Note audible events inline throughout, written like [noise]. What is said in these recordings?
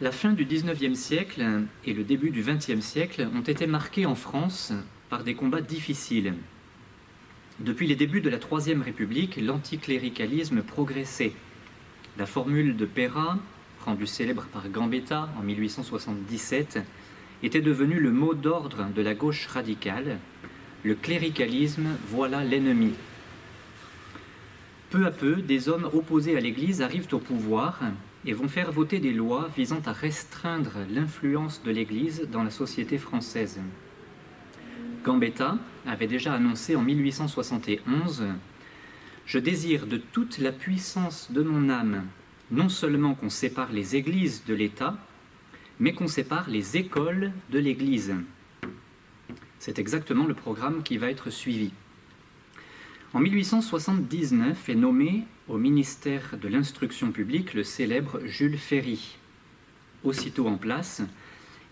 La fin du XIXe siècle et le début du XXe siècle ont été marqués en France par des combats difficiles. Depuis les débuts de la Troisième République, l'anticléricalisme progressait. La formule de Péra, rendue célèbre par Gambetta en 1877, était devenue le mot d'ordre de la gauche radicale. Le cléricalisme, voilà l'ennemi. Peu à peu, des hommes opposés à l'Église arrivent au pouvoir et vont faire voter des lois visant à restreindre l'influence de l'Église dans la société française. Gambetta avait déjà annoncé en 1871 Je désire de toute la puissance de mon âme non seulement qu'on sépare les églises de l'État, mais qu'on sépare les écoles de l'Église. C'est exactement le programme qui va être suivi. En 1879 est nommé au ministère de l'Instruction publique le célèbre Jules Ferry. Aussitôt en place,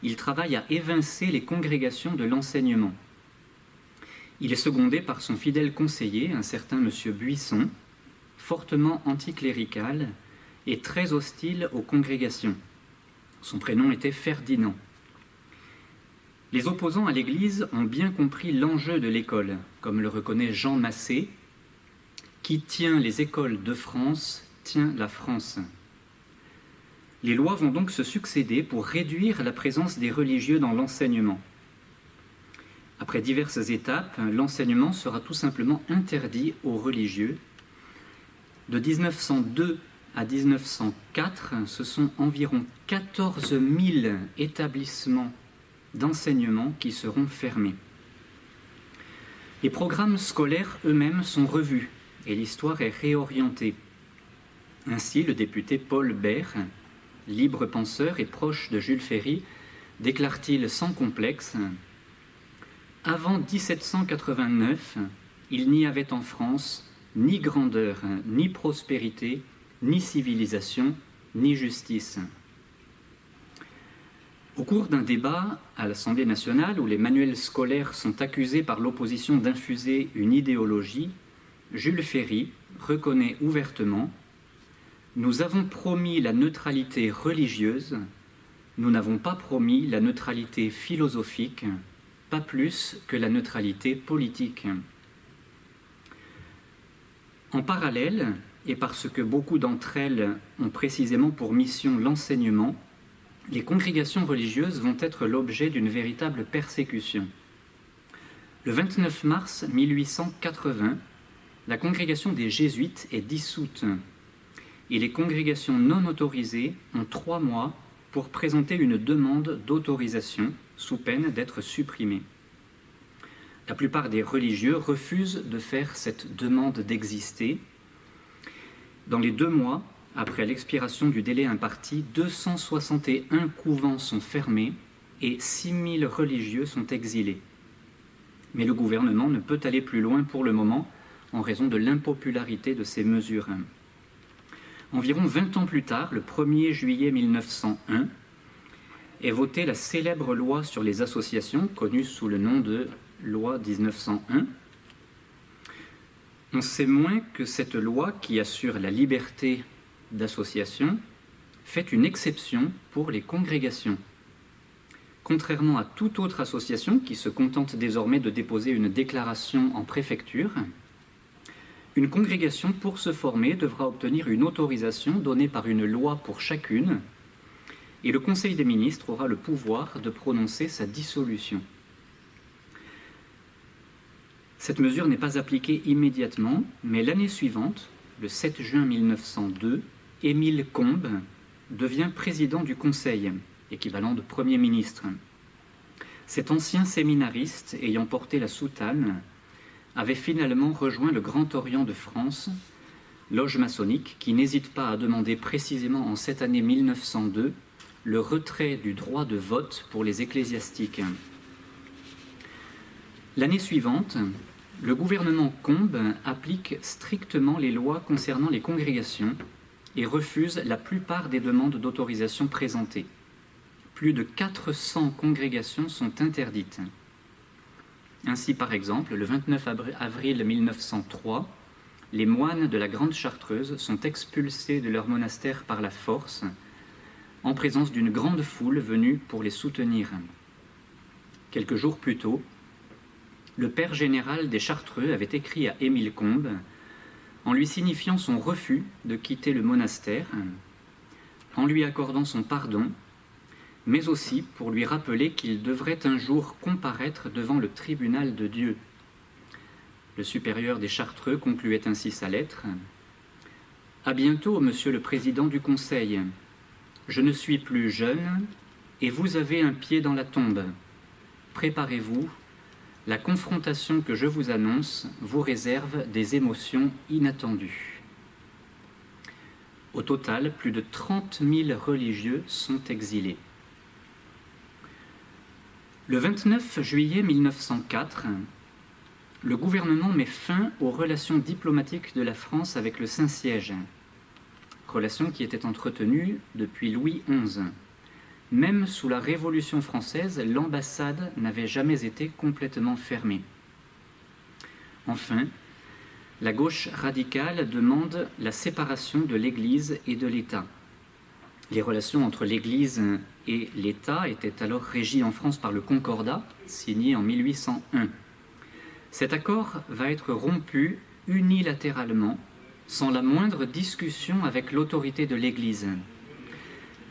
il travaille à évincer les congrégations de l'enseignement. Il est secondé par son fidèle conseiller, un certain M. Buisson, fortement anticlérical et très hostile aux congrégations. Son prénom était Ferdinand. Les opposants à l'Église ont bien compris l'enjeu de l'école, comme le reconnaît Jean Massé, qui tient les écoles de France, tient la France. Les lois vont donc se succéder pour réduire la présence des religieux dans l'enseignement. Après diverses étapes, l'enseignement sera tout simplement interdit aux religieux. De 1902 à 1904, ce sont environ 14 000 établissements d'enseignement qui seront fermés. Les programmes scolaires eux-mêmes sont revus et l'histoire est réorientée. Ainsi, le député Paul Bert, libre penseur et proche de Jules Ferry, déclare-t-il sans complexe Avant 1789, il n'y avait en France ni grandeur, ni prospérité, ni civilisation, ni justice. Au cours d'un débat à l'Assemblée nationale où les manuels scolaires sont accusés par l'opposition d'infuser une idéologie, Jules Ferry reconnaît ouvertement Nous avons promis la neutralité religieuse, nous n'avons pas promis la neutralité philosophique, pas plus que la neutralité politique. En parallèle, et parce que beaucoup d'entre elles ont précisément pour mission l'enseignement, les congrégations religieuses vont être l'objet d'une véritable persécution. Le 29 mars 1880, la congrégation des jésuites est dissoute et les congrégations non autorisées ont trois mois pour présenter une demande d'autorisation sous peine d'être supprimées. La plupart des religieux refusent de faire cette demande d'exister. Dans les deux mois, après l'expiration du délai imparti, 261 couvents sont fermés et 6000 religieux sont exilés. Mais le gouvernement ne peut aller plus loin pour le moment en raison de l'impopularité de ces mesures. Environ 20 ans plus tard, le 1er juillet 1901, est votée la célèbre loi sur les associations, connue sous le nom de loi 1901. On sait moins que cette loi, qui assure la liberté d'association fait une exception pour les congrégations. Contrairement à toute autre association qui se contente désormais de déposer une déclaration en préfecture, une congrégation pour se former devra obtenir une autorisation donnée par une loi pour chacune, et le Conseil des ministres aura le pouvoir de prononcer sa dissolution. Cette mesure n'est pas appliquée immédiatement, mais l'année suivante, le 7 juin 1902, Émile Combes devient président du Conseil, équivalent de Premier ministre. Cet ancien séminariste, ayant porté la soutane, avait finalement rejoint le Grand Orient de France, loge maçonnique qui n'hésite pas à demander précisément en cette année 1902 le retrait du droit de vote pour les ecclésiastiques. L'année suivante, le gouvernement Combes applique strictement les lois concernant les congrégations et refuse la plupart des demandes d'autorisation présentées. Plus de 400 congrégations sont interdites. Ainsi, par exemple, le 29 avril 1903, les moines de la Grande Chartreuse sont expulsés de leur monastère par la force, en présence d'une grande foule venue pour les soutenir. Quelques jours plus tôt, le père général des Chartreux avait écrit à Émile Combes en lui signifiant son refus de quitter le monastère, en lui accordant son pardon, mais aussi pour lui rappeler qu'il devrait un jour comparaître devant le tribunal de Dieu. Le supérieur des Chartreux concluait ainsi sa lettre. À bientôt, monsieur le président du conseil. Je ne suis plus jeune et vous avez un pied dans la tombe. Préparez-vous, la confrontation que je vous annonce vous réserve des émotions inattendues. Au total, plus de 30 000 religieux sont exilés. Le 29 juillet 1904, le gouvernement met fin aux relations diplomatiques de la France avec le Saint-Siège, relations qui étaient entretenues depuis Louis XI. Même sous la Révolution française, l'ambassade n'avait jamais été complètement fermée. Enfin, la gauche radicale demande la séparation de l'Église et de l'État. Les relations entre l'Église et l'État étaient alors régies en France par le Concordat, signé en 1801. Cet accord va être rompu unilatéralement, sans la moindre discussion avec l'autorité de l'Église.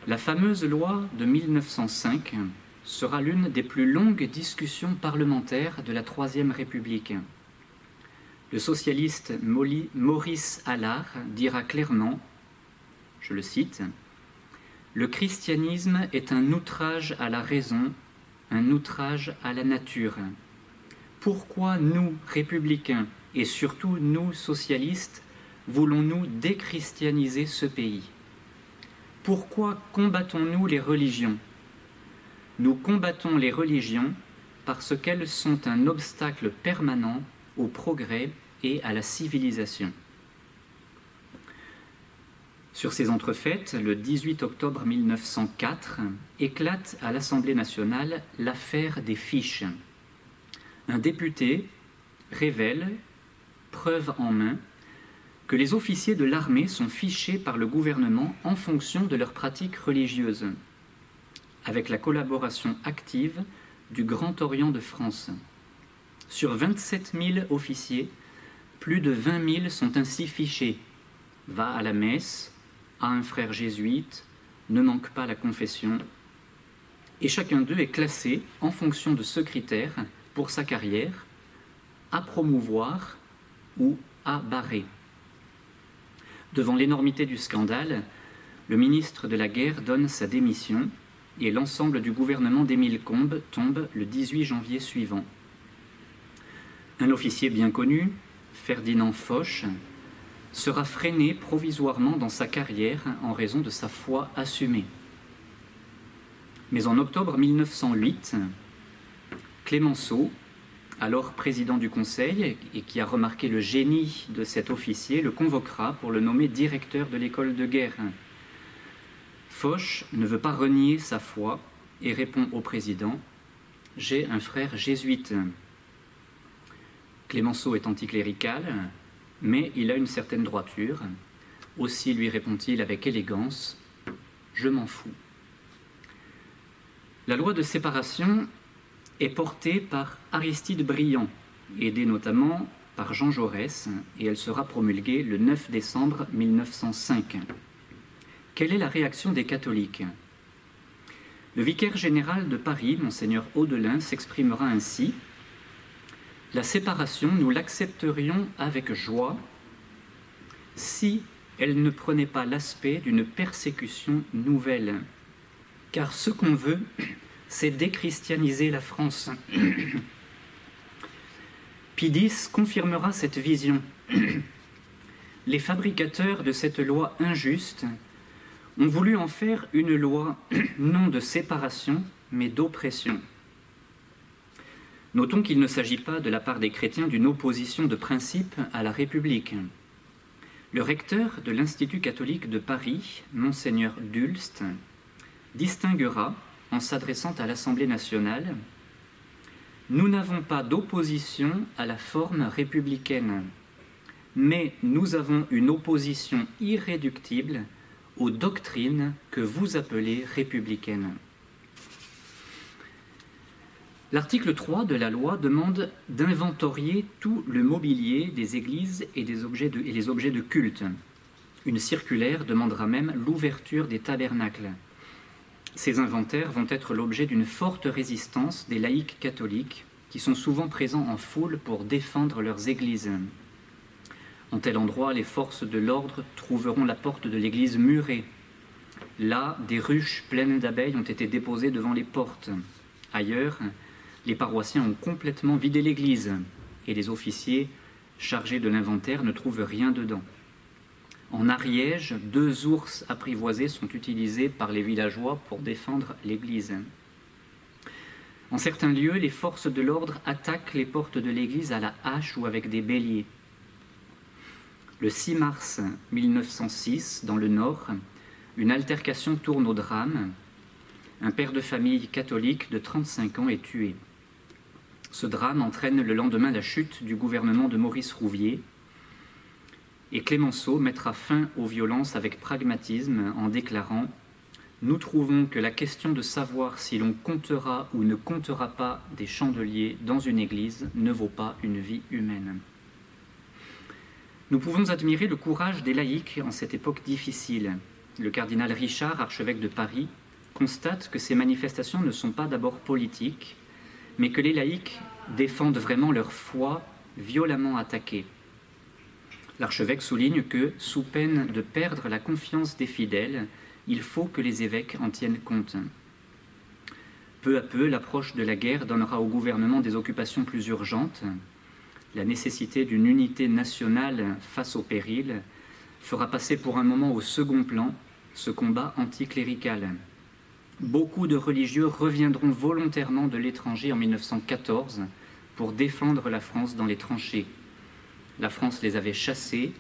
La fameuse loi de 1905 sera l'une des plus longues discussions parlementaires de la Troisième République. Le socialiste Maurice Allard dira clairement, je le cite, Le christianisme est un outrage à la raison, un outrage à la nature. Pourquoi nous, républicains, et surtout nous, socialistes, voulons-nous déchristianiser ce pays? Pourquoi combattons-nous les religions? Nous combattons les religions parce qu'elles sont un obstacle permanent au progrès et à la civilisation. Sur ces entrefaites, le 18 octobre 1904, éclate à l'Assemblée nationale l'affaire des fiches un député révèle, preuve en main, que les officiers de l'armée sont fichés par le gouvernement en fonction de leurs pratiques religieuses, avec la collaboration active du Grand Orient de France. Sur 27 000 officiers, plus de 20 000 sont ainsi fichés. Va à la messe, a un frère jésuite, ne manque pas la confession. Et chacun d'eux est classé en fonction de ce critère pour sa carrière, à promouvoir ou à barrer. Devant l'énormité du scandale, le ministre de la Guerre donne sa démission et l'ensemble du gouvernement d'Émile Combes tombe le 18 janvier suivant. Un officier bien connu, Ferdinand Foch, sera freiné provisoirement dans sa carrière en raison de sa foi assumée. Mais en octobre 1908, Clémenceau, alors président du Conseil et qui a remarqué le génie de cet officier, le convoquera pour le nommer directeur de l'école de guerre. Foch ne veut pas renier sa foi et répond au président J'ai un frère jésuite. Clémenceau est anticlérical, mais il a une certaine droiture. Aussi lui répond-il avec élégance Je m'en fous. La loi de séparation est portée par Aristide Briand, aidé notamment par Jean Jaurès, et elle sera promulguée le 9 décembre 1905. Quelle est la réaction des catholiques? Le vicaire général de Paris, monseigneur Audelin, s'exprimera ainsi La séparation, nous l'accepterions avec joie si elle ne prenait pas l'aspect d'une persécution nouvelle. Car ce qu'on veut, c'est déchristianiser la France. [clears throat] Pidis confirmera cette vision. [clears throat] Les fabricateurs de cette loi injuste ont voulu en faire une loi [clears throat] non de séparation, mais d'oppression. Notons qu'il ne s'agit pas de la part des chrétiens d'une opposition de principe à la République. Le recteur de l'Institut catholique de Paris, monseigneur Dulst, distinguera en s'adressant à l'Assemblée nationale, Nous n'avons pas d'opposition à la forme républicaine, mais nous avons une opposition irréductible aux doctrines que vous appelez républicaines. L'article 3 de la loi demande d'inventorier tout le mobilier des églises et, des les objets de culte. Une circulaire demandera même l'ouverture des tabernacles. Ces inventaires vont être l'objet d'une forte résistance des laïcs catholiques qui sont souvent présents en foule pour défendre leurs églises. En tel endroit, les forces de l'ordre trouveront la porte de l'église murée. Là, des ruches pleines d'abeilles ont été déposées devant les portes. Ailleurs, les paroissiens ont complètement vidé l'église et les officiers chargés de l'inventaire ne trouvent rien dedans. En Ariège, deux ours apprivoisés sont utilisés par les villageois pour défendre l'église. En certains lieux, les forces de l'ordre attaquent les portes de l'église à la hache ou avec des béliers. Le 6 mars 1906, dans le Nord, une altercation tourne au drame. Un père de famille catholique de 35 ans est tué. Ce drame entraîne le lendemain la chute du gouvernement de Maurice Rouvier, et Clémenceau mettra fin aux violences avec pragmatisme en déclarant Nous trouvons que la question de savoir si l'on comptera ou ne comptera pas des chandeliers dans une église ne vaut pas une vie humaine. Nous pouvons admirer le courage des laïcs en cette époque difficile. Le cardinal Richard, archevêque de Paris, constate que ces manifestations ne sont pas d'abord politiques, mais que les laïcs défendent vraiment leur foi violemment attaquée. L'archevêque souligne que, sous peine de perdre la confiance des fidèles, il faut que les évêques en tiennent compte. Peu à peu, l'approche de la guerre donnera au gouvernement des occupations plus urgentes. La nécessité d'une unité nationale face au péril fera passer pour un moment au second plan ce combat anticlérical. Beaucoup de religieux reviendront volontairement de l'étranger en 1914 pour défendre la France dans les tranchées. La France les avait chassés,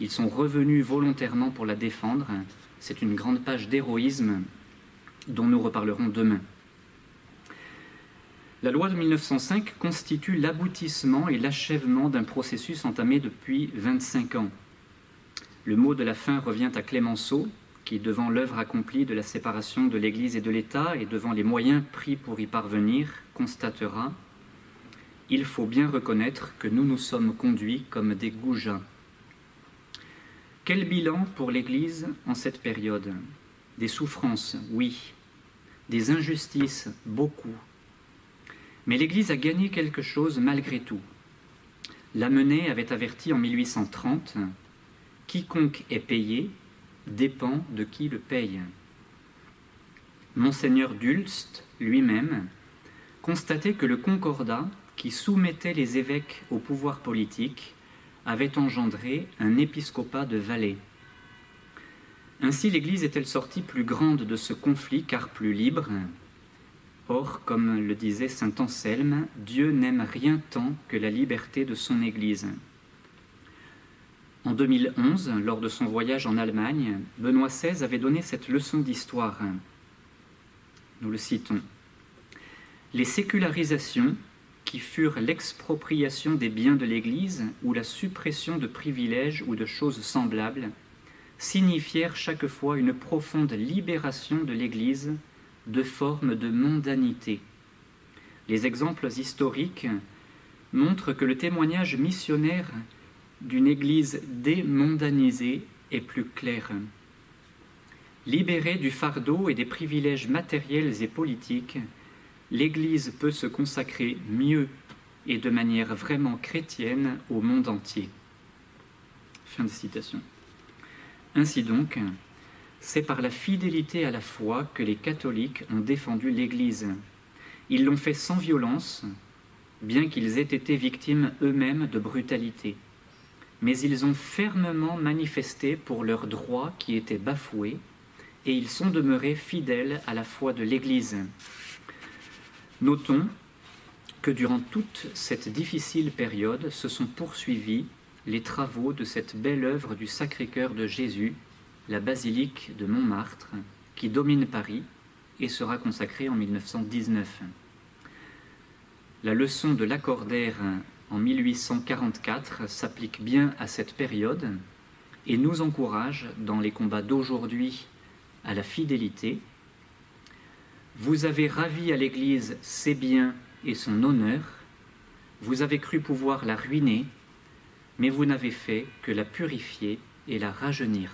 ils sont revenus volontairement pour la défendre. C'est une grande page d'héroïsme dont nous reparlerons demain. La loi de 1905 constitue l'aboutissement et l'achèvement d'un processus entamé depuis 25 ans. Le mot de la fin revient à Clémenceau, qui, devant l'œuvre accomplie de la séparation de l'Église et de l'État et devant les moyens pris pour y parvenir, constatera il faut bien reconnaître que nous nous sommes conduits comme des goujats. Quel bilan pour l'Église en cette période? Des souffrances, oui. Des injustices, beaucoup. Mais l'Église a gagné quelque chose malgré tout. Lamennais avait averti en 1830 Quiconque est payé dépend de qui le paye. Monseigneur Dulst, lui-même, constatait que le concordat qui soumettait les évêques au pouvoir politique avait engendré un épiscopat de Valais. Ainsi l'Église est-elle sortie plus grande de ce conflit car plus libre? Or, comme le disait saint Anselme, Dieu n'aime rien tant que la liberté de son Église. En 2011, lors de son voyage en Allemagne, Benoît XVI avait donné cette leçon d'histoire. Nous le citons. Les sécularisations qui furent l'expropriation des biens de l'Église ou la suppression de privilèges ou de choses semblables, signifièrent chaque fois une profonde libération de l'Église de formes de mondanité. Les exemples historiques montrent que le témoignage missionnaire d'une Église démondanisée est plus clair. Libérée du fardeau et des privilèges matériels et politiques, l'Église peut se consacrer mieux et de manière vraiment chrétienne au monde entier. Fin de citation. Ainsi donc, c'est par la fidélité à la foi que les catholiques ont défendu l'Église. Ils l'ont fait sans violence, bien qu'ils aient été victimes eux-mêmes de brutalité. Mais ils ont fermement manifesté pour leurs droits qui étaient bafoués, et ils sont demeurés fidèles à la foi de l'Église. Notons que durant toute cette difficile période se sont poursuivis les travaux de cette belle œuvre du Sacré-Cœur de Jésus, la basilique de Montmartre, qui domine Paris et sera consacrée en 1919. La leçon de l'accordaire en 1844 s'applique bien à cette période, et nous encourage dans les combats d'aujourd'hui à la fidélité. Vous avez ravi à l'Église ses biens et son honneur, vous avez cru pouvoir la ruiner, mais vous n'avez fait que la purifier et la rajeunir.